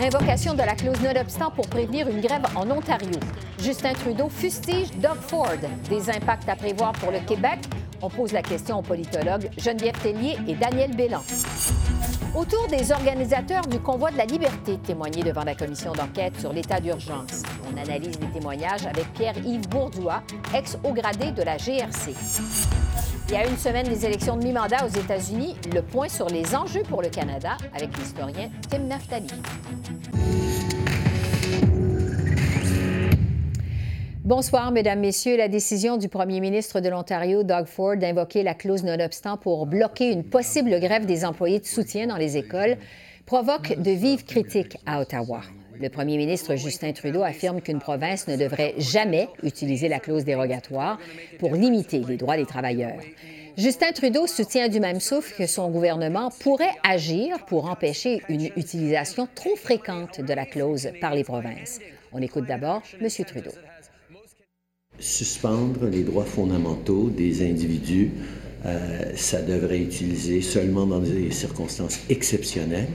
Invocation de la clause nonobstant pour prévenir une grève en Ontario. Justin Trudeau fustige Doug Ford. Des impacts à prévoir pour le Québec? On pose la question aux politologues Geneviève Tellier et Daniel Bélan. Autour des organisateurs du convoi de la liberté témoignés devant la commission d'enquête sur l'état d'urgence. On analyse les témoignages avec Pierre-Yves Bourdois, ex-haut gradé de la GRC. Il y a une semaine des élections de mi-mandat aux États-Unis, le point sur les enjeux pour le Canada avec l'historien Tim Naftali. Bonsoir, Mesdames, Messieurs. La décision du premier ministre de l'Ontario, Doug Ford, d'invoquer la clause nonobstant pour bloquer une possible grève des employés de soutien dans les écoles provoque de vives critiques à Ottawa. Le premier ministre Justin Trudeau affirme qu'une province ne devrait jamais utiliser la clause dérogatoire pour limiter les droits des travailleurs. Justin Trudeau soutient du même souffle que son gouvernement pourrait agir pour empêcher une utilisation trop fréquente de la clause par les provinces. On écoute d'abord M. Trudeau. Suspendre les droits fondamentaux des individus, euh, ça devrait être utilisé seulement dans des circonstances exceptionnelles.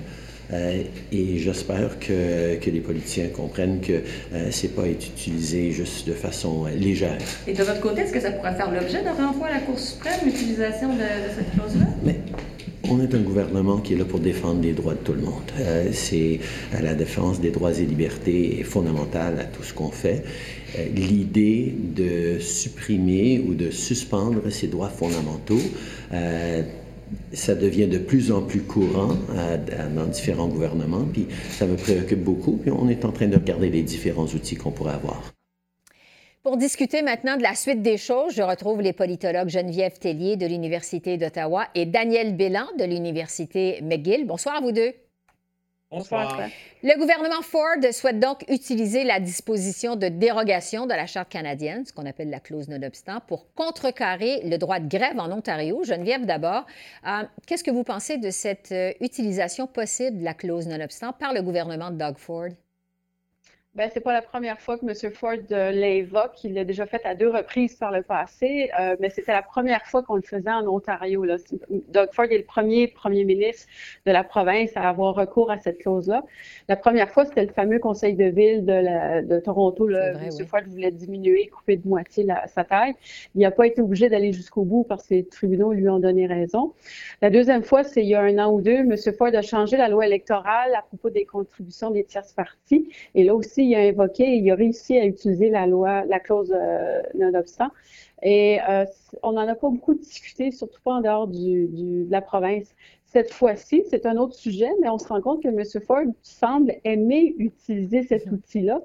Euh, et j'espère que, que, les politiciens comprennent que euh, c'est pas être utilisé juste de façon euh, légère. Et de votre côté, est-ce que ça pourrait faire l'objet d'un renvoi à la Cour suprême, l'utilisation de, de, cette clause-là? Mais on est un gouvernement qui est là pour défendre les droits de tout le monde. Euh, c'est la défense des droits et libertés est fondamentale à tout ce qu'on fait. L'idée de supprimer ou de suspendre ces droits fondamentaux ça devient de plus en plus courant dans différents gouvernements, puis ça me préoccupe beaucoup, puis on est en train de regarder les différents outils qu'on pourrait avoir. Pour discuter maintenant de la suite des choses, je retrouve les politologues Geneviève Tellier de l'Université d'Ottawa et Daniel Bélan de l'Université McGill. Bonsoir à vous deux. Le gouvernement Ford souhaite donc utiliser la disposition de dérogation de la Charte canadienne, ce qu'on appelle la clause non-obstant, pour contrecarrer le droit de grève en Ontario. Geneviève, d'abord, euh, qu'est-ce que vous pensez de cette euh, utilisation possible de la clause non-obstant par le gouvernement de Doug Ford? Ben, c'est pas la première fois que M. Ford euh, l'évoque. Il l'a déjà fait à deux reprises par le passé, euh, mais c'était la première fois qu'on le faisait en Ontario. Là. Doug Ford est le premier premier ministre de la province à avoir recours à cette clause-là. La première fois, c'était le fameux conseil de ville de, la, de Toronto. Là, M. Ford voulait diminuer, couper de moitié la, sa taille. Il n'a pas été obligé d'aller jusqu'au bout parce que les tribunaux lui ont donné raison. La deuxième fois, c'est il y a un an ou deux, M. Ford a changé la loi électorale à propos des contributions des tierces parties. Et là aussi, il a invoqué, il a réussi à utiliser la loi, la clause euh, non-obstant. Et euh, on n'en a pas beaucoup discuté, surtout pas en dehors du, du, de la province. Cette fois-ci, c'est un autre sujet, mais on se rend compte que M. Ford semble aimer utiliser cet mm-hmm. outil-là.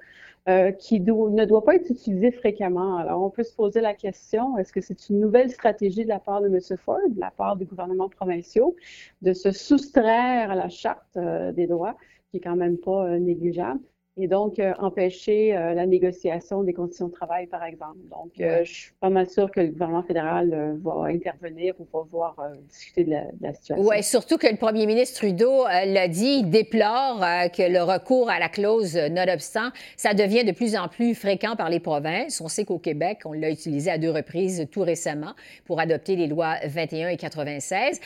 Euh, qui do ne doit pas être utilisé fréquemment. Alors, on peut se poser la question, est-ce que c'est une nouvelle stratégie de la part de M. Ford, de la part des gouvernements provinciaux, de se soustraire à la charte euh, des droits, qui est quand même pas euh, négligeable, et donc euh, empêcher euh, la négociation des conditions de travail, par exemple. Donc, euh, je suis pas mal sûre que le gouvernement fédéral va intervenir ou va voir discuter de la, de la situation. Oui, surtout que le premier ministre Trudeau l'a dit, il déplore que le recours à la clause non-obstant, ça devient de plus en plus fréquent par les provinces. On sait qu'au Québec, on l'a utilisé à deux reprises tout récemment pour adopter les lois 21 et 96.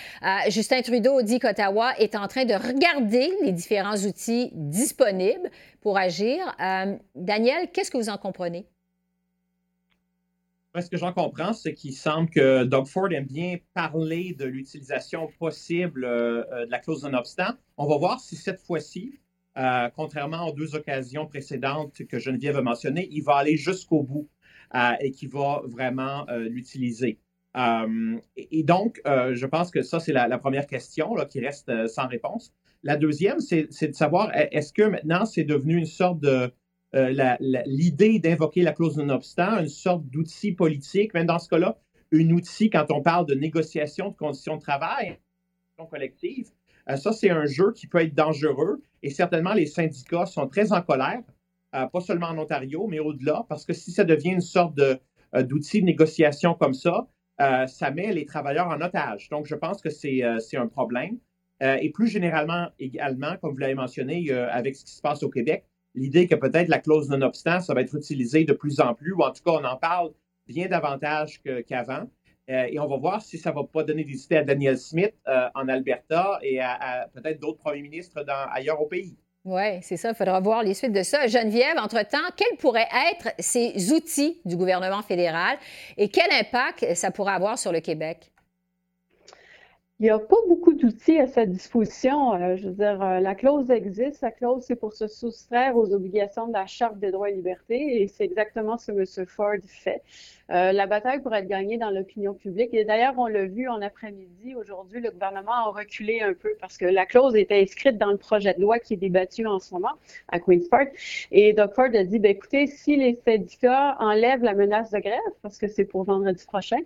Justin Trudeau dit qu'Ottawa est en train de regarder les différents outils disponibles pour agir. Euh, Daniel, qu'est-ce que vous en comprenez? Ce que j'en comprends, c'est qu'il semble que Doug Ford aime bien parler de l'utilisation possible euh, euh, de la clause non-obstant. On va voir si cette fois-ci, contrairement aux deux occasions précédentes que Geneviève a mentionnées, il va aller jusqu'au bout et qu'il va vraiment l'utiliser. Et, donc, je pense que ça, c'est la, première question qui reste sans réponse. La deuxième, c'est de savoir, est-ce que maintenant c'est devenu une sorte de... Euh, l'idée d'invoquer la clause non-obstant, une sorte d'outil politique, même dans ce cas-là, un outil quand on parle de négociation de conditions de travail, collective, euh, ça c'est un jeu qui peut être dangereux et certainement les syndicats sont très en colère, euh, pas seulement en Ontario, mais au-delà, parce que si ça devient une sorte de, d'outils de négociation comme ça, ça met les travailleurs en otage. Donc, je pense que c'est un problème. Et plus généralement également, comme vous l'avez mentionné, avec ce qui se passe au Québec, l'idée que peut-être la clause non-obstant, ça va être utilisé de plus en plus, ou en tout cas, on en parle bien davantage qu'avant. Euh, et on va voir si ça ne va pas donner des idées à Daniel Smith euh, en Alberta et à, peut-être d'autres premiers ministres ailleurs au pays. Oui, c'est ça. Il faudra voir les suites de ça. Geneviève, entre-temps, quels pourraient être ces outils du gouvernement fédéral et quel impact ça pourrait avoir sur le Québec? Il n'y a pas beaucoup d'outils à sa disposition. Euh, je veux dire, la clause existe. La clause, c'est pour se soustraire aux obligations de la Charte des droits et libertés et c'est exactement ce que M. Ford fait. Euh, la bataille pourrait être gagnée dans l'opinion publique. Et d'ailleurs, on l'a vu en après-midi. Aujourd'hui, le gouvernement a reculé un peu parce que la clause était inscrite dans le projet de loi qui est débattu en ce moment à Queen's Park. Et Doug Ford a dit, ben, écoutez, si les syndicats enlèvent la menace de grève, parce que c'est pour vendredi prochain,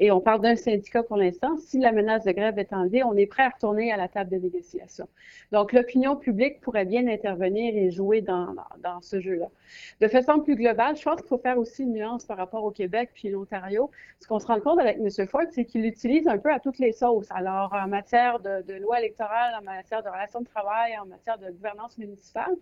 et on parle d'un syndicat pour l'instant, si la menace de grève est enlevée, on est prêt à retourner à la table de négociation. Donc, l'opinion publique pourrait bien intervenir et jouer dans, dans ce jeu-là. De façon plus globale, je pense qu'il faut faire aussi une nuance par rapport au Québec puis l'Ontario, ce qu'on se rend compte avec M. Ford, c'est qu'il l'utilise un peu à toutes les sauces. Alors, en matière de, de, loi électorale, en matière de relations de travail, en matière de gouvernance municipale,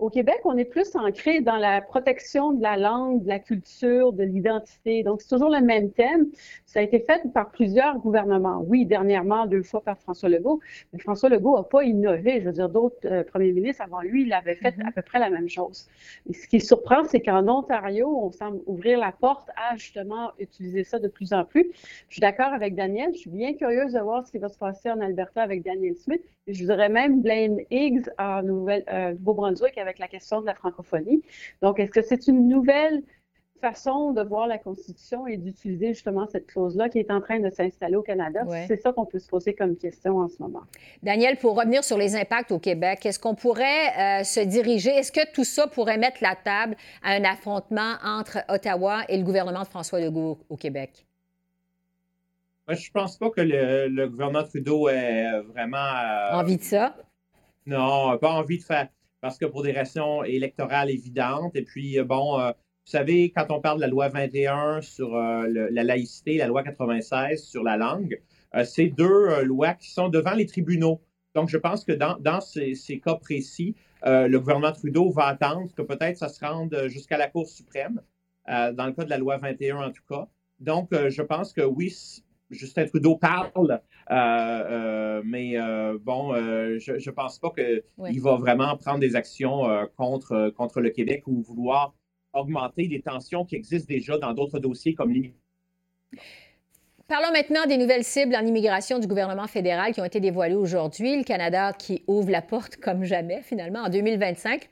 au Québec, on est plus ancré dans la protection de la langue, de la culture, de l'identité. Donc, c'est toujours le même thème. Ça a été fait par plusieurs gouvernements. Oui, dernièrement, deux fois par François Legault. Mais François Legault n'a pas innové. Je veux dire, d'autres euh, premiers ministres avant lui, il avait fait mm-hmm. à peu près la même chose. Et ce qui surprend, c'est qu'en Ontario, on semble ouvrir la porte à justement utiliser ça de plus en plus. Je suis d'accord avec Daniel. Je suis bien curieuse de voir ce qui va se passer en Alberta avec Daniel Smith. Et je voudrais même Blaine Higgs en euh, Nouveau-Brunswick avec la question de la francophonie. Donc, est-ce que c'est une nouvelle façon de voir la Constitution et d'utiliser justement cette clause-là qui est en train de s'installer au Canada? C'est ça qu'on peut se poser comme question en ce moment. Daniel, pour revenir sur les impacts au Québec, est-ce qu'on pourrait euh, se diriger, est-ce que tout ça pourrait mettre la table à un affrontement entre Ottawa et le gouvernement de François Legault au Québec? Moi, je pense pas que le, gouvernement Trudeau ait vraiment... Euh, envie de ça? Non, pas envie de faire parce que pour des raisons électorales évidentes. Et puis, euh, bon, euh, vous savez, quand on parle de la loi 21 sur euh, la laïcité, la loi 96 sur la langue, c'est deux lois qui sont devant les tribunaux. Donc, je pense que dans, dans ces, cas précis, le gouvernement Trudeau va attendre que peut-être ça se rende jusqu'à la Cour suprême, dans le cas de la loi 21 en tout cas. Donc, je pense que oui, Justin Trudeau parle, euh, euh, mais euh, bon, je ne pense pas qu'il va vraiment prendre des actions contre, contre le Québec ou vouloir augmenter les tensions qui existent déjà dans d'autres dossiers comme l'immigration. Parlons maintenant des nouvelles cibles en immigration du gouvernement fédéral qui ont été dévoilées aujourd'hui. Le Canada qui ouvre la porte comme jamais, finalement, en 2025.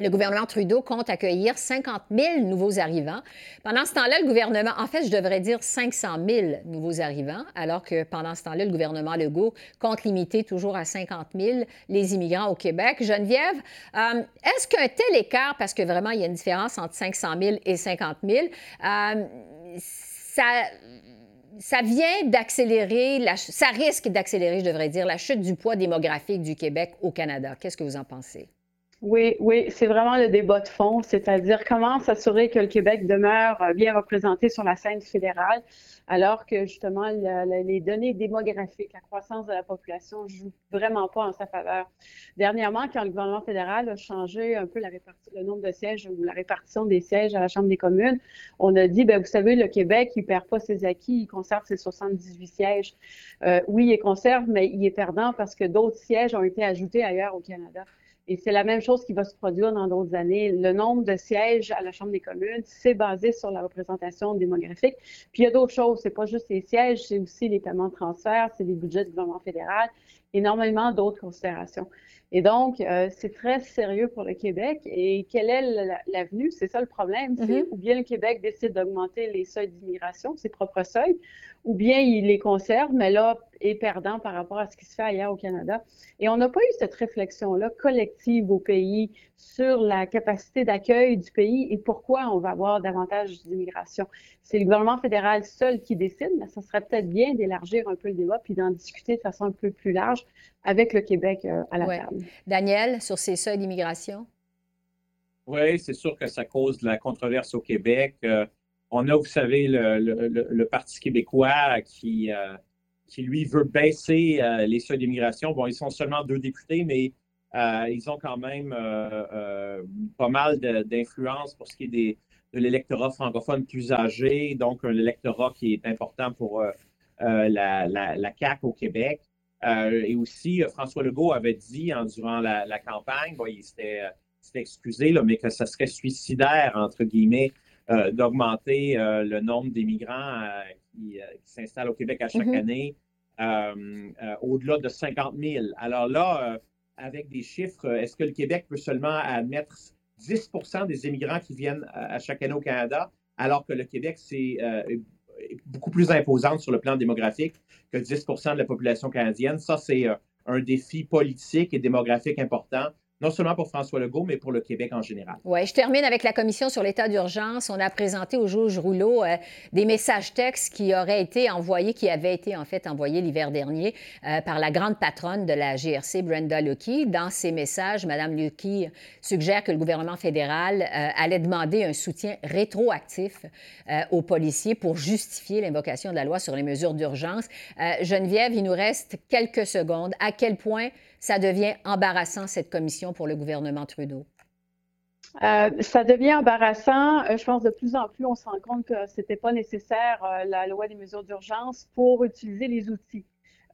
Le gouvernement Trudeau compte accueillir 50 000 nouveaux arrivants. Pendant ce temps-là, le gouvernement, en fait, je devrais dire 500 000 nouveaux arrivants, alors que pendant ce temps-là, le gouvernement Legault compte limiter toujours à 50 000 les immigrants au Québec. Geneviève, euh, est-ce qu'un tel écart, parce que vraiment, il y a une différence entre 500 000 et 50 000, euh, ça ça vient d'accélérer, ça risque d'accélérer, je devrais dire, la chute du poids démographique du Québec au Canada? Qu'est-ce que vous en pensez? Oui, oui, c'est vraiment le débat de fond, c'est-à-dire comment s'assurer que le Québec demeure euh, bien représenté sur la scène fédérale, alors que justement les données démographiques, la croissance de la population jouent vraiment pas en sa faveur. Dernièrement, quand le gouvernement fédéral a changé un peu la le nombre de sièges ou la répartition des sièges à la Chambre des communes, on a dit, ben vous savez, le Québec, il perd pas ses acquis, il conserve ses 78 sièges. Euh, oui, il conserve, mais il est perdant parce que d'autres sièges ont été ajoutés ailleurs au Canada. Et c'est la même chose qui va se produire dans d'autres années. Le nombre de sièges à la Chambre des communes, c'est basé sur la représentation démographique. Puis il y a d'autres choses. C'est pas juste les sièges, c'est aussi les paiements de transfert, c'est les budgets du gouvernement fédéral, énormément d'autres considérations. Et donc, euh, c'est très sérieux pour le Québec. Et quelle est l'avenue? C'est ça le problème. Mm-hmm. ou bien le Québec décide d'augmenter les seuils d'immigration, ses propres seuils, ou bien il les conserve, mais là, est perdant par rapport à ce qui se fait ailleurs au Canada. Et on n'a pas eu cette réflexion-là collective au pays sur la capacité d'accueil du pays et pourquoi on va avoir davantage d'immigration. C'est le gouvernement fédéral seul qui décide, mais ça serait peut-être bien d'élargir un peu le débat puis d'en discuter de façon un peu plus large avec le Québec euh, à la table. Daniel, sur ces seuils d'immigration? Oui, c'est sûr que ça cause de la controverse au Québec. Euh, On a, vous savez, le, Parti québécois qui, qui, lui, veut baisser les seuils d'immigration. Bon, ils sont seulement deux députés, mais ils ont quand même pas mal d'influence pour ce qui est des, de l'électorat francophone plus âgé, donc un électorat qui est important pour la, la, CAQ au Québec. et aussi, François Legault avait dit en, durant la, campagne, bon, il s'était excusé, là, mais que ça serait suicidaire, entre guillemets, euh, d'augmenter euh, le nombre d'immigrants euh, qui, s'installent au Québec à chaque mm-hmm. année au-delà de 50 000. Alors là, avec des chiffres, est-ce que le Québec peut seulement admettre 10% des immigrants qui viennent à chaque année au Canada, alors que le Québec, c'est beaucoup plus imposant sur le plan démographique que 10% de la population canadienne? Ça, c'est un défi politique et démographique important non seulement pour François Legault, mais pour le Québec en général. Oui, je termine avec la commission sur l'état d'urgence. On a présenté au juge Rouleau euh, des messages textes qui auraient été envoyés, qui avaient été en fait envoyés l'hiver dernier euh, par la grande patronne de la GRC, Brenda Lucky. Dans ces messages, Mme Lucky suggère que le gouvernement fédéral euh, allait demander un soutien rétroactif aux policiers pour justifier l'invocation de la loi sur les mesures d'urgence. Geneviève, il nous reste quelques secondes. À quel point ça devient embarrassant, cette commission pour le gouvernement Trudeau? Euh, ça devient embarrassant. Euh, je pense de plus en plus, on se rend compte que ce n'était pas nécessaire, euh, la loi des mesures d'urgence, pour utiliser les outils.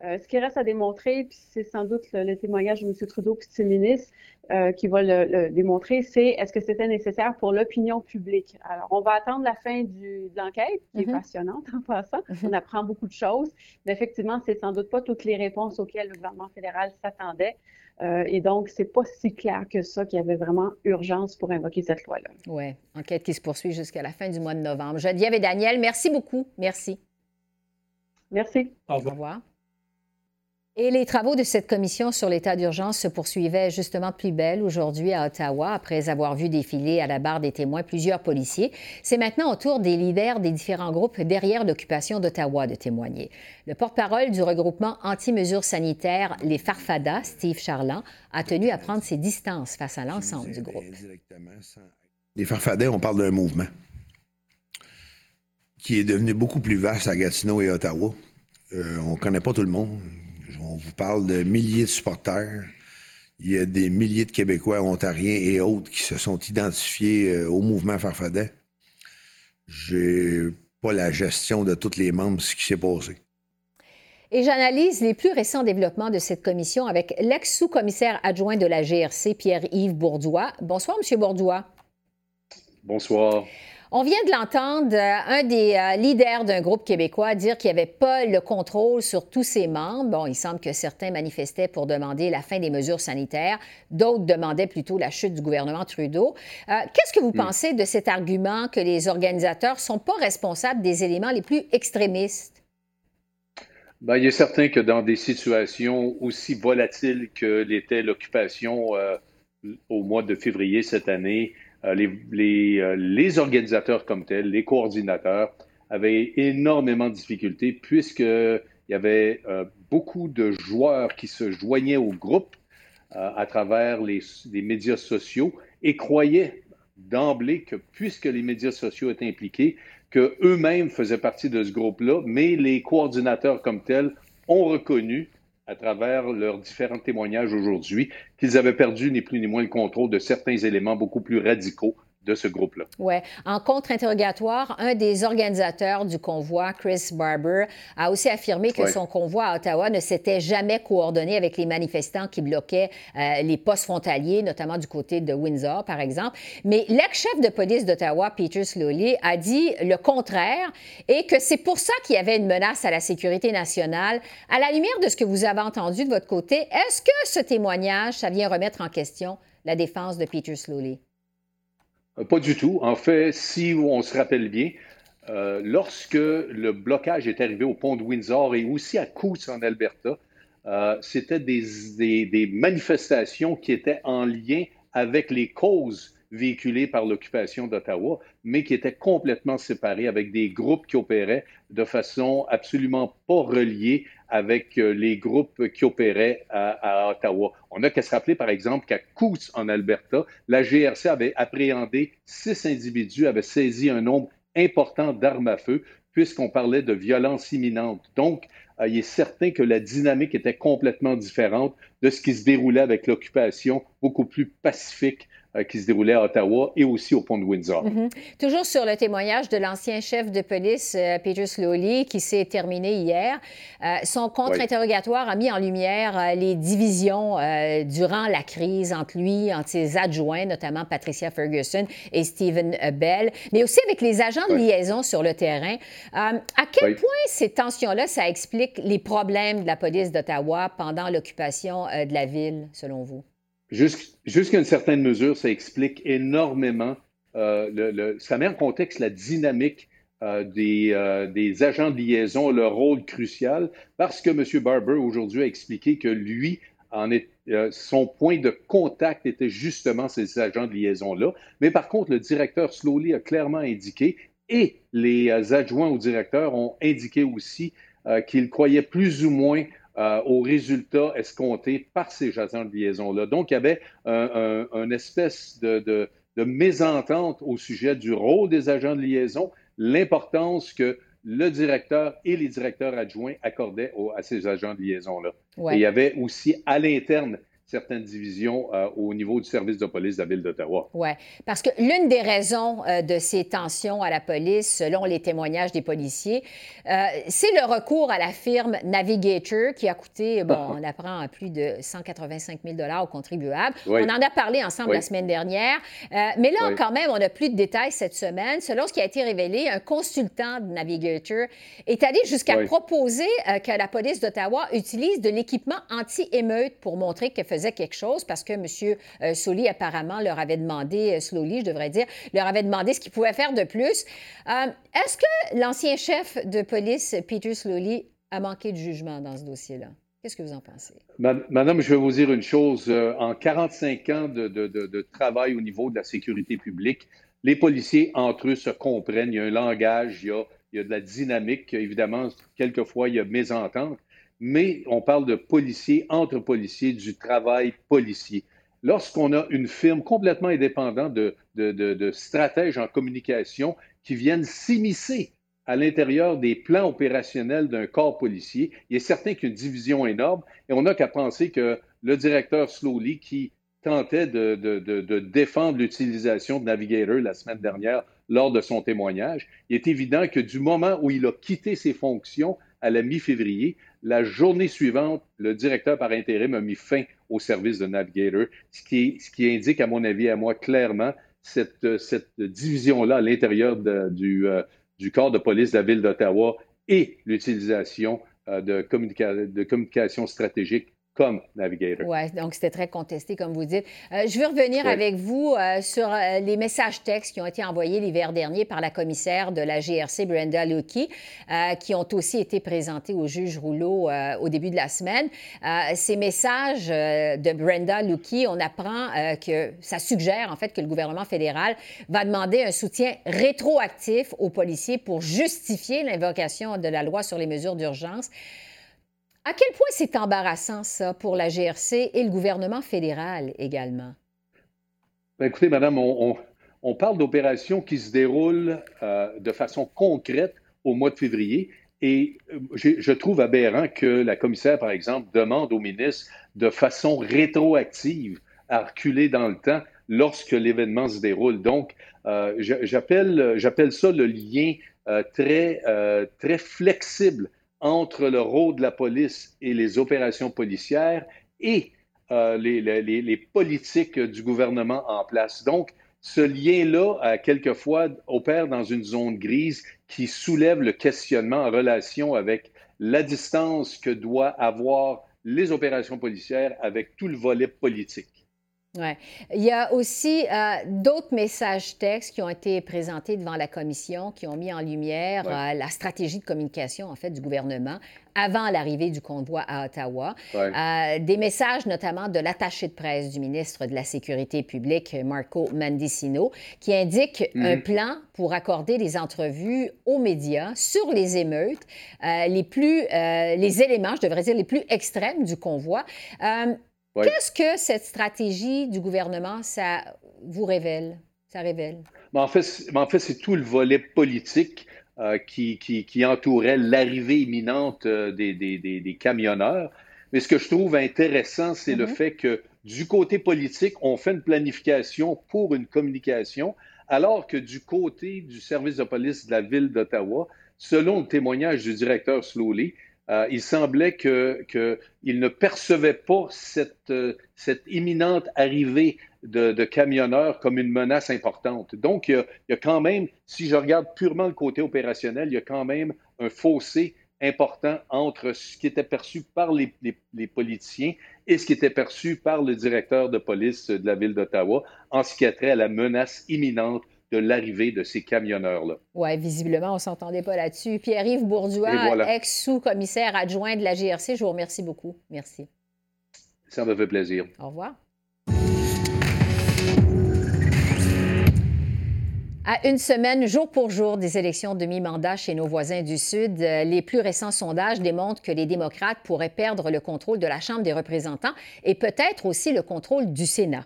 Euh, ce qui reste à démontrer, puis c'est sans doute le, témoignage de M. Trudeau puis de ses ministres euh, qui va le, démontrer, c'est est-ce que c'était nécessaire pour l'opinion publique? Alors, on va attendre la fin du, de l'enquête, qui est mm-hmm. passionnante en passant. Mm-hmm. On apprend beaucoup de choses, mais effectivement, c'est sans doute pas toutes les réponses auxquelles le gouvernement fédéral s'attendait. Euh, et donc, c'est pas si clair que ça qu'il y avait vraiment urgence pour invoquer cette loi-là. Oui, enquête qui se poursuit jusqu'à la fin du mois de novembre. Geneviève et Daniel, merci beaucoup. Merci. Merci. Au revoir. Et les travaux de cette commission sur l'état d'urgence se poursuivaient justement de plus belle aujourd'hui à Ottawa, après avoir vu défiler à la barre des témoins plusieurs policiers. C'est maintenant au tour des leaders des différents groupes derrière l'occupation d'Ottawa de témoigner. Le porte-parole du regroupement anti-mesures sanitaires, les Farfadas, Steve Charland, a tenu à prendre ses distances face à l'ensemble du groupe. Les Farfadas, on parle d'un mouvement qui est devenu beaucoup plus vaste à Gatineau et Ottawa. Euh, on ne connaît pas tout le monde on vous parle de milliers de supporters. Il y a des milliers de Québécois, Ontariens et autres qui se sont identifiés euh, au mouvement Farfadet. J'ai pas la gestion de tous les membres, ce qui s'est passé. Et j'analyse les plus récents développements de cette commission avec l'ex-sous-commissaire adjoint de la GRC, Pierre-Yves Bourdois. Bonsoir, M. Bourdois. Bonsoir. On vient de l'entendre, euh, un des euh, leaders d'un groupe québécois dire qu'il n'y avait pas le contrôle sur tous ses membres. Bon, il semble que certains manifestaient pour demander la fin des mesures sanitaires, d'autres demandaient plutôt la chute du gouvernement Trudeau. Euh, qu'est-ce que vous hmm. pensez de cet argument que les organisateurs ne sont pas responsables des éléments les plus extrémistes? Bien, il est certain que dans des situations aussi volatiles que l'était l'occupation au mois de février cette année, euh, euh, les, organisateurs comme tels, les coordinateurs, avaient énormément de difficultés puisqu'il y avait euh, beaucoup de joueurs qui se joignaient au groupe à travers les, médias sociaux et croyaient d'emblée que puisque les médias sociaux étaient impliqués, qu'eux-mêmes faisaient partie de ce groupe-là, mais les coordinateurs comme tels ont reconnu à travers leurs différents témoignages aujourd'hui qu'ils avaient perdu ni plus ni moins le contrôle de certains éléments beaucoup plus radicaux de ce groupe-là. Oui. En contre-interrogatoire, un des organisateurs du convoi, Chris Barber, a aussi affirmé que son convoi à Ottawa ne s'était jamais coordonné avec les manifestants qui bloquaient euh, les postes frontaliers, notamment du côté de Windsor, par exemple. Mais l'ex-chef de police d'Ottawa, Peter Slowly, a dit le contraire et que c'est pour ça qu'il y avait une menace à la sécurité nationale. À la lumière de ce que vous avez entendu de votre côté, est-ce que ce témoignage, ça vient remettre en question la défense de Peter Slowly? Euh, pas du tout. En fait, si on se rappelle bien, euh, lorsque le blocage est arrivé au pont de Windsor et aussi à Coos en Alberta, euh, c'était des, manifestations qui étaient en lien avec les causes véhiculées par l'occupation d'Ottawa, mais qui étaient complètement séparées avec des groupes qui opéraient de façon absolument pas reliée avec euh, les groupes qui opéraient à, Ottawa. On n'a qu'à se rappeler, par exemple, qu'à Coos, en Alberta, la GRC avait appréhendé six individus, avait saisi un nombre important d'armes à feu, puisqu'on parlait de violence imminente. Donc, euh, il est certain que la dynamique était complètement différente de ce qui se déroulait avec l'occupation, beaucoup plus pacifique qui se déroulait à Ottawa et aussi au pont de Windsor. Mhm. Toujours sur le témoignage de l'ancien chef de police, euh, Peter Slowly, qui s'est terminé hier. Euh, son contre-interrogatoire a mis en lumière les divisions durant la crise entre lui, entre ses adjoints, notamment Patricia Ferguson et Stephen Bell, mais aussi avec les agents de liaison sur le terrain. à quel point ces tensions-là, ça explique les problèmes de la police d'Ottawa pendant l'occupation de la ville, selon vous? Jusqu'à une certaine mesure, ça explique énormément, euh, le, ça met en contexte la dynamique euh, des, euh, des, agents de liaison, leur rôle crucial, parce que M. Barber aujourd'hui a expliqué que lui, en est, son point de contact était justement ces agents de liaison-là. Mais par contre, le directeur Slowly a clairement indiqué, et les adjoints au directeur ont indiqué aussi qu'ils croyaient plus ou moins euh, aux résultats escomptés par ces agents de liaison-là. Donc, il y avait un, une espèce de, mésentente au sujet du rôle des agents de liaison, l'importance que le directeur et les directeurs adjoints accordaient à ces agents de liaison-là. Et il y avait aussi à l'interne certaines divisions euh, au niveau du service de police de la ville d'Ottawa. Oui, parce que l'une des raisons euh, de ces tensions à la police, selon les témoignages des policiers, euh, c'est le recours à la firme Navigator qui a coûté, bon, on apprend, plus de 185 000 aux contribuables. On en a parlé ensemble la semaine dernière, mais là, quand même, on n'a plus de détails cette semaine. Selon ce qui a été révélé, un consultant de Navigator est allé jusqu'à proposer que la police d'Ottawa utilise de l'équipement anti-émeute pour montrer qu'elle faisait quelque chose parce que M. Euh, Soli, apparemment, leur avait demandé, euh, Slowly, je devrais dire, leur avait demandé ce qu'ils pouvaient faire de plus. Euh, est-ce que l'ancien chef de police, Peter Slowly, a manqué de jugement dans ce dossier-là? Qu'est-ce que vous en pensez? Madame, je vais vous dire une chose. En 45 ans de, travail au niveau de la sécurité publique, les policiers entre eux se comprennent. Il y a un langage, il y a, il y a de la dynamique. Évidemment, quelquefois, il y a mésentente mais on parle de policiers, entre policiers, du travail policier. Lorsqu'on a une firme complètement indépendante de, stratèges en communication qui viennent s'immiscer à l'intérieur des plans opérationnels d'un corps policier, il est certain qu'il y a une division énorme et on n'a qu'à penser que le directeur Slowly, qui tentait de, défendre l'utilisation de Navigator la semaine dernière lors de son témoignage, il est évident que du moment où il a quitté ses fonctions à la mi-février, la journée suivante, le directeur par intérim a mis fin au service de Navigator, ce qui, indique, à mon avis, à moi, clairement, cette, division-là à l'intérieur du, euh, du corps de police de la ville d'Ottawa et l'utilisation euh, de communication stratégique comme Navigator. Oui, donc c'était très contesté, comme vous dites. Euh, je veux revenir avec vous euh, sur euh, les messages textes qui ont été envoyés l'hiver dernier par la commissaire de la GRC, Brenda Lucky, qui ont aussi été présentés au juge Rouleau au début de la semaine. ces messages de Brenda Lucky, on apprend que ça suggère en fait que le gouvernement fédéral va demander un soutien rétroactif aux policiers pour justifier l'invocation de la loi sur les mesures d'urgence. À quel point c'est embarrassant, ça, pour la GRC et le gouvernement fédéral également? Ben, écoutez, madame, on, parle d'opérations qui se déroulent euh, de façon concrète au mois de février. Et euh, je, trouve aberrant que la commissaire, par exemple, demande au ministre de façon rétroactive à reculer dans le temps lorsque l'événement se déroule. Donc, euh, j'appelle ça le lien très, très flexible entre le rôle de la police et les opérations policières et euh, les, politiques du gouvernement en place. Donc, ce lien-là, quelquefois, opère dans une zone grise qui soulève le questionnement en relation avec la distance que doivent avoir les opérations policières avec tout le volet politique. Ouais. Il y a aussi euh, d'autres messages textes qui ont été présentés devant la commission, qui ont mis en lumière euh, la stratégie de communication en fait du gouvernement avant l'arrivée du convoi à Ottawa. Euh, des messages notamment de l'attaché de presse du ministre de la Sécurité publique, Marco Mandicino, qui indique un mhm. plan pour accorder des entrevues aux médias sur les émeutes, les plus, les éléments, je devrais dire, les plus extrêmes du convoi. Qu'est-ce que cette stratégie du gouvernement, ça vous révèle? ça révèle? Mais en fait, c'est tout le volet politique euh, qui, qui, entourait l'arrivée imminente euh, des, des, camionneurs. Mais ce que je trouve intéressant, c'est le mm-hmm. fait que du côté politique, on fait une planification pour une communication, alors que du côté du service de police de la ville d'Ottawa, selon le témoignage du directeur Slowly, euh, il semblait que ne percevait pas cette, cette imminente arrivée de, camionneurs comme une menace importante. Donc, il y, a, quand même, si je regarde purement le côté opérationnel, il y a quand même un fossé important entre ce qui était perçu par les, politiciens et ce qui était perçu par le directeur de police de la ville d'Ottawa en ce qui a trait à la menace imminente de l'arrivée de ces camionneurs-là. Oui, visiblement, on ne s'entendait pas là-dessus. Pierre-Yves Bourdois, ex-sous-commissaire adjoint de la GRC, je vous remercie beaucoup. Merci. Ça me fait plaisir. Au revoir. À une semaine, jour pour jour, des élections de mi-mandat chez nos voisins du Sud, euh, les plus récents sondages démontrent que les démocrates pourraient perdre le contrôle de la Chambre des représentants et peut-être aussi le contrôle du Sénat.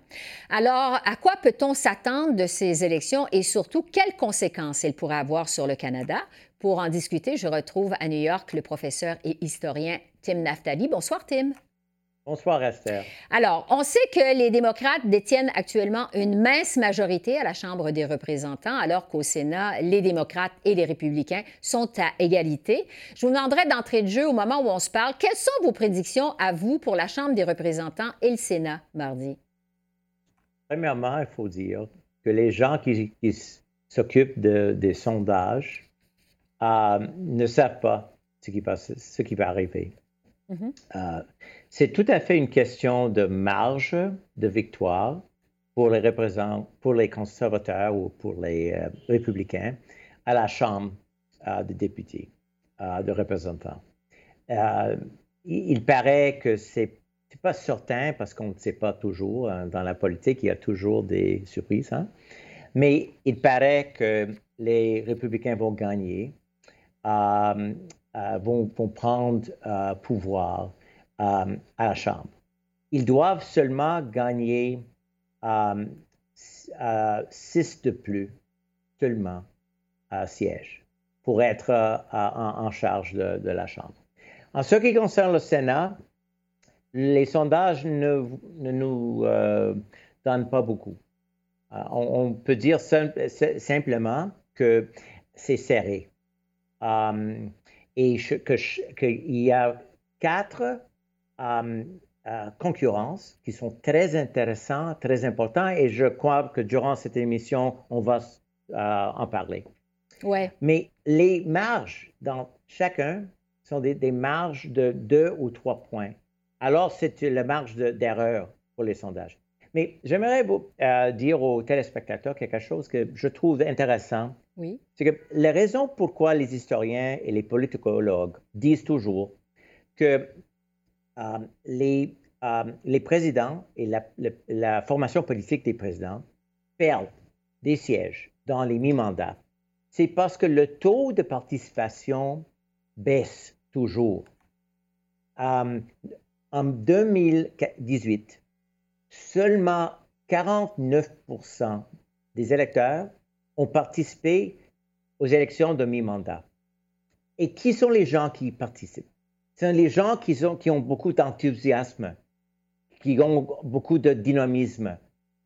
Alors, à quoi peut-on s'attendre de ces élections et surtout, quelles conséquences elles pourraient avoir sur le Canada? Pour en discuter, je retrouve à New York le professeur et historien Tim Naftali. Bonsoir, Tim. Bonsoir, Esther. Alors, on sait que les démocrates détiennent actuellement une mince majorité à la Chambre des représentants, alors qu'au Sénat, les démocrates et les républicains sont à égalité. Je vous demanderai d'entrer de jeu au moment où on se parle. Quelles sont vos prédictions à vous pour la Chambre des représentants et le Sénat mardi? Premièrement, il faut dire que les gens qui, s'occupent des sondages euh, ne savent pas ce qui, ce qui va arriver. Mm-hmm. Euh, c'est tout à fait une question de marge de victoire pour les conservateurs ou pour les euh, républicains à la Chambre euh, des députés, de représentants. il paraît que c'est n'est pas certain parce qu'on ne sait pas toujours. Hein, dans la politique, il y a toujours des surprises. Hein. Mais il paraît que les républicains vont gagner euh, vont, prendre euh, pouvoir euh, à la Chambre. Ils doivent seulement gagner six de plus, seulement, sièges, pour être en, charge de, la Chambre. En ce qui concerne le Sénat, les sondages ne, nous donnent pas beaucoup. on, peut dire simplement que c'est serré et qu'il y a quatre euh, euh, concurrences qui sont très intéressantes, très importantes, et je crois que durant cette émission, on va euh, en parler. Ouais. Mais les marges dans chacun sont des, marges de deux ou trois points. Alors, c'est la marge d'erreur pour les sondages. Mais j'aimerais vous dire aux téléspectateurs quelque chose que je trouve intéressant c'est que la raison pourquoi les historiens et les politicologues disent toujours que euh, les, euh, les, présidents et la, formation politique des présidents perdent des sièges dans les mi-mandats, c'est parce que le taux de participation baisse toujours. Euh, en 2018, seulement 49 des électeurs ont participé aux élections de mi-mandat. Et qui sont les gens qui participent? Sont les gens qui, qui ont beaucoup d'enthousiasme, qui ont beaucoup de dynamisme.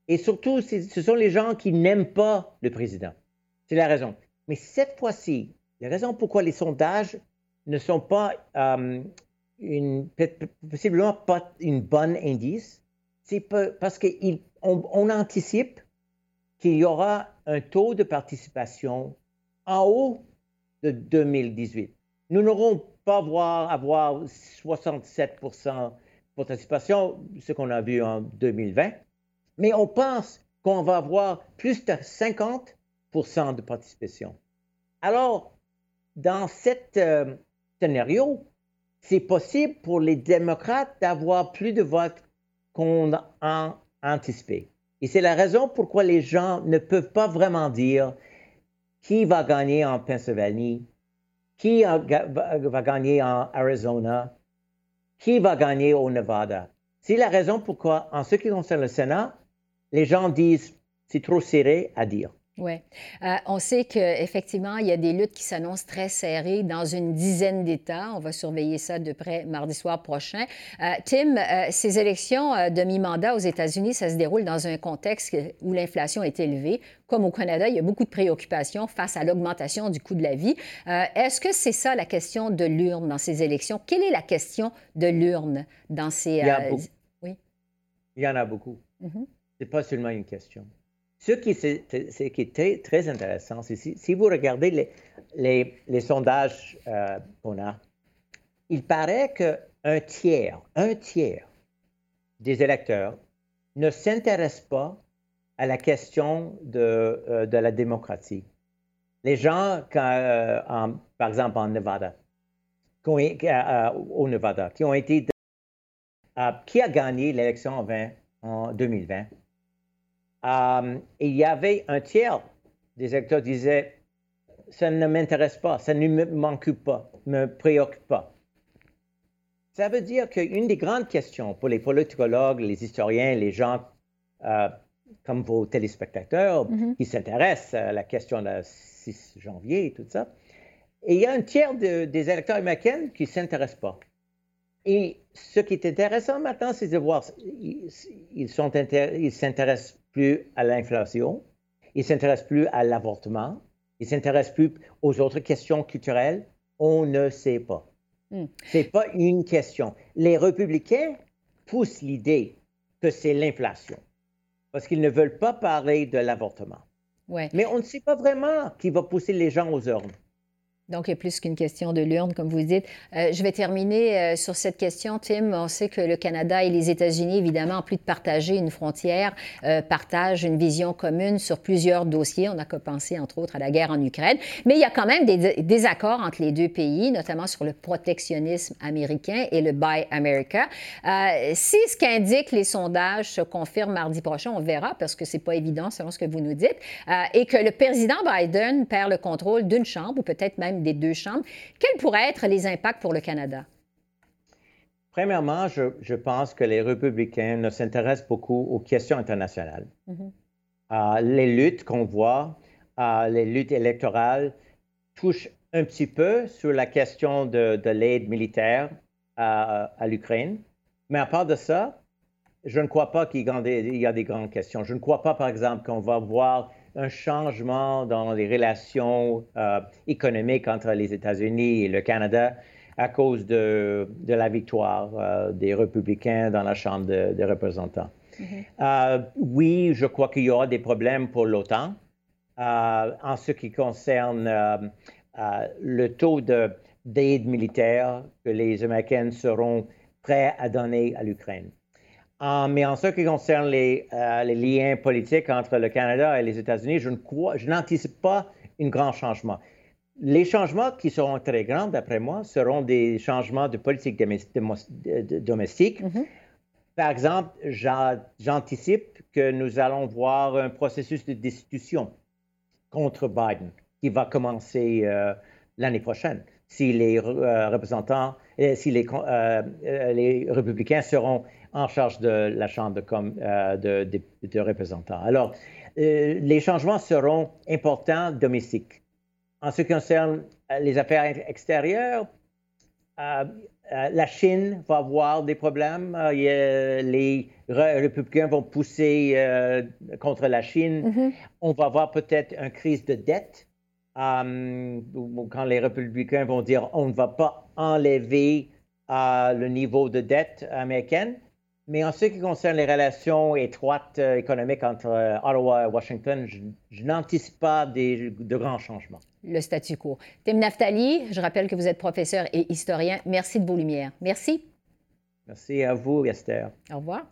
Et surtout, ce sont les gens qui n'aiment pas le président. C'est la raison. Mais cette fois-ci, la raison pourquoi les sondages ne sont pas euh, une, possiblement pas une bonne indice, c'est parce qu'on on anticipe qu'il y aura un taux de participation en haut de 2018. Nous n'aurons pas voir, avoir 67% de participation, ce qu'on a vu en 2020, mais on pense qu'on va avoir plus de 50% de participation. Alors, dans cet euh, scénario, c'est possible pour les démocrates d'avoir plus de votes qu'on a anticipé. Et c'est la raison pourquoi les gens ne peuvent pas vraiment dire qui va gagner en Pennsylvanie, qui va gagner en Arizona, qui va gagner au Nevada? C'est la raison pourquoi, en ce qui concerne le Sénat, les gens disent c'est trop serré à dire. Oui. Euh, on sait qu'effectivement, il y a des luttes qui s'annoncent très serrées dans une dizaine d'États. On va surveiller ça de près mardi soir prochain. Euh, Tim, euh, ces élections de mi-mandat aux États-Unis, ça se déroule dans un contexte où l'inflation est élevée. Comme au Canada, il y a beaucoup de préoccupations face à l'augmentation du coût de la vie. Est-ce que c'est ça la question de l'urne dans ces élections? Quelle est la question de l'urne dans ces... Il y, a oui? il y en a beaucoup. Mm-hmm. Ce n'est pas seulement une question. Ce qui, est, très intéressant, c'est si, vous regardez les, sondages euh, qu'on a, il paraît qu'un tiers, un tiers des électeurs ne s'intéressent pas à la question de, euh, la démocratie. Les gens, euh, par exemple en Nevada, au Nevada, qui ont été... qui a gagné l'élection en 2020? Euh, il y avait un tiers des électeurs qui disaient Ça ne m'intéresse pas, ça ne m'occupe pas, ne me préoccupe pas. Ça veut dire qu'une des grandes questions pour les politicologues, les historiens, les gens euh, comme vos téléspectateurs mm-hmm. qui s'intéressent à la question du 6 janvier et tout ça, il y a un tiers des électeurs américains qui ne s'intéressent pas. Et ce qui est intéressant maintenant, c'est de voir, ils s'intéressent plus à l'inflation, ils ne s'intéressent plus à l'avortement, ils ne s'intéressent plus aux autres questions culturelles. On ne sait pas. Hmm. Ce n'est pas une question. Les républicains poussent l'idée que c'est l'inflation parce qu'ils ne veulent pas parler de l'avortement. Ouais. Mais on ne sait pas vraiment qui va pousser les gens aux urnes. Donc, il y a plus qu'une question de l'urne, comme vous dites. Euh, je vais terminer euh, sur cette question, Tim. On sait que le Canada et les États-Unis, évidemment, en plus de partager une frontière, euh, partagent une vision commune sur plusieurs dossiers. On qu'à penser, entre autres, à la guerre en Ukraine. Mais il y a quand même des désaccords entre les deux pays, notamment sur le protectionnisme américain et le Buy America. si ce qu'indiquent les sondages se confirme mardi prochain, on verra, parce que c'est pas évident selon ce que vous nous dites, et que le président Biden perd le contrôle d'une chambre ou peut-être même des deux chambres. Quels pourraient être les impacts pour le Canada? Premièrement, je, pense que les républicains ne s'intéressent beaucoup aux questions internationales. Mm-hmm. Euh, les luttes qu'on voit, euh, les luttes électorales, touchent un petit peu sur la question de, l'aide militaire à, à l'Ukraine. Mais à part de ça, je ne crois pas qu'il y a des grandes questions. Je ne crois pas, par exemple, qu'on va voir un changement dans les relations euh, économiques entre les États-Unis et le Canada à cause de, la victoire euh, des républicains dans la Chambre des représentants. Mm-hmm. Euh, oui, je crois qu'il y aura des problèmes pour l'OTAN en ce qui concerne le taux d'aide militaire que les Américains seront prêts à donner à l'Ukraine. Ah, mais en ce qui concerne euh, les, liens politiques entre le Canada et les États-Unis, je, je n'anticipe pas un grand changement. Les changements qui seront très grands, d'après moi, seront des changements de politique domestique. Mm-hmm. Par exemple, j'anticipe que nous allons voir un processus de destitution contre Biden qui va commencer euh, l'année prochaine si les euh, représentants, si les, les républicains seront en charge de la Chambre euh, de, représentants. Alors, euh, les changements seront importants domestiques. En ce qui concerne euh, les affaires extérieures, la Chine va avoir des problèmes. les républicains vont pousser contre la Chine. Mm-hmm. On va avoir peut-être une crise de dette. quand les républicains vont dire on ne va pas enlever le niveau de dette américaine, mais en ce qui concerne les relations étroites euh, économiques entre euh, Ottawa et Washington, je, n'anticipe pas de grands changements. Le statu quo. Tim Naftali, je rappelle que vous êtes professeur et historien. Merci de vos lumières. Merci. Merci à vous, Esther. Au revoir.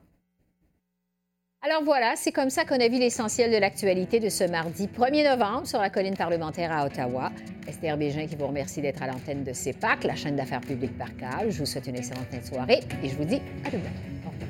Alors voilà, c'est comme ça qu'on a vu l'essentiel de l'actualité de ce mardi 1er novembre sur la colline parlementaire à Ottawa. Esther Bégin qui vous remercie d'être à l'antenne de CEPAC, la chaîne d'affaires publiques par câble. Je vous souhaite une excellente fin de soirée et je vous dis à demain.